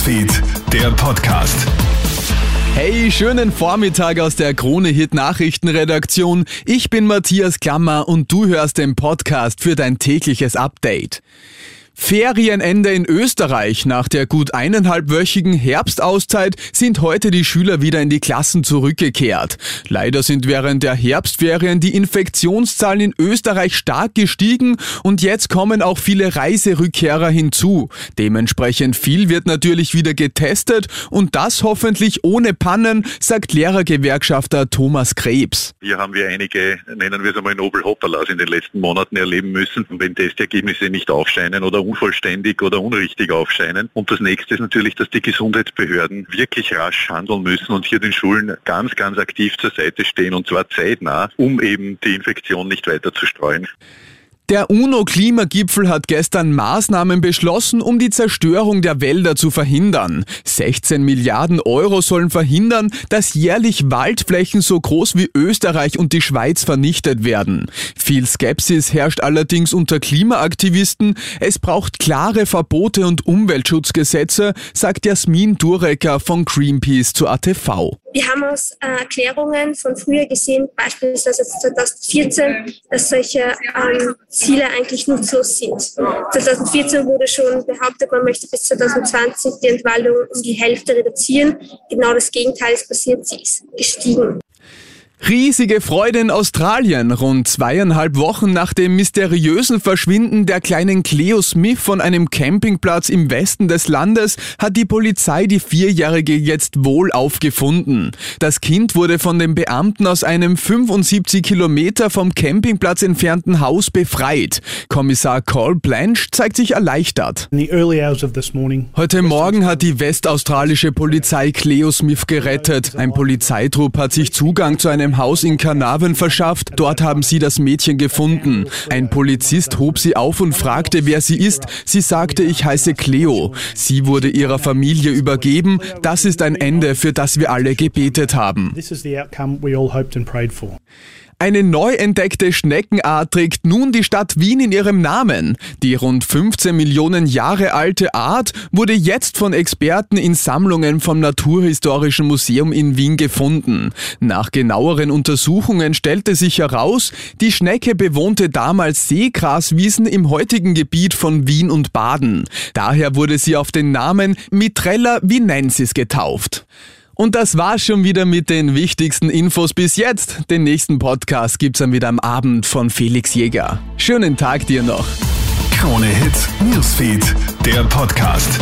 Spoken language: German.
Newsfeed, der Podcast. Hey, schönen Vormittag aus der Krone Hit Nachrichtenredaktion. Ich bin Matthias Klammer und du hörst den Podcast für dein tägliches Update. Ferienende in Österreich. Nach der gut eineinhalbwöchigen Herbstauszeit sind heute die Schüler wieder in die Klassen zurückgekehrt. Leider sind während der Herbstferien die Infektionszahlen in Österreich stark gestiegen und jetzt kommen auch viele Reiserückkehrer hinzu. Dementsprechend viel wird natürlich wieder getestet und das hoffentlich ohne Pannen, sagt Lehrergewerkschafter Thomas Krebs. Hier haben wir einige, nennen wir es einmal Nobel Hopperlas in den letzten Monaten erleben müssen, wenn Testergebnisse nicht aufscheinen oder unvollständig oder unrichtig aufscheinen. Und das nächste ist natürlich, dass die Gesundheitsbehörden wirklich rasch handeln müssen und hier den Schulen ganz, ganz aktiv zur Seite stehen und zwar zeitnah, um eben die Infektion nicht weiter zu streuen. Der UNO-Klimagipfel hat gestern Maßnahmen beschlossen, um die Zerstörung der Wälder zu verhindern. 16 Milliarden Euro sollen verhindern, dass jährlich Waldflächen so groß wie Österreich und die Schweiz vernichtet werden. Viel Skepsis herrscht allerdings unter Klimaaktivisten. Es braucht klare Verbote und Umweltschutzgesetze, sagt Jasmin Durecker von Greenpeace zu ATV. Wir haben aus äh, Erklärungen von früher gesehen, beispielsweise 2014, dass solche ähm, Ziele eigentlich nutzlos sind. 2014 wurde schon behauptet, man möchte bis 2020 die Entwaldung um die Hälfte reduzieren. Genau das Gegenteil ist passiert, sie ist gestiegen. Riesige Freude in Australien. Rund zweieinhalb Wochen nach dem mysteriösen Verschwinden der kleinen Cleo Smith von einem Campingplatz im Westen des Landes hat die Polizei die Vierjährige jetzt wohl aufgefunden. Das Kind wurde von den Beamten aus einem 75 Kilometer vom Campingplatz entfernten Haus befreit. Kommissar Carl Blanche zeigt sich erleichtert. Heute Morgen hat die westaustralische Polizei Cleo Smith gerettet. Ein Polizeitrupp hat sich Zugang zu einem einem Haus in Carnarvon verschafft. Dort haben sie das Mädchen gefunden. Ein Polizist hob sie auf und fragte, wer sie ist. Sie sagte, ich heiße Cleo. Sie wurde ihrer Familie übergeben. Das ist ein Ende, für das wir alle gebetet haben. Eine neu entdeckte Schneckenart trägt nun die Stadt Wien in ihrem Namen. Die rund 15 Millionen Jahre alte Art wurde jetzt von Experten in Sammlungen vom Naturhistorischen Museum in Wien gefunden. Nach genaueren Untersuchungen stellte sich heraus, die Schnecke bewohnte damals Seegraswiesen im heutigen Gebiet von Wien und Baden. Daher wurde sie auf den Namen Mitrella vinensis getauft. Und das war's schon wieder mit den wichtigsten Infos bis jetzt. Den nächsten Podcast gibt's dann wieder am Abend von Felix Jäger. Schönen Tag dir noch. Krone Hits, Newsfeed, der Podcast.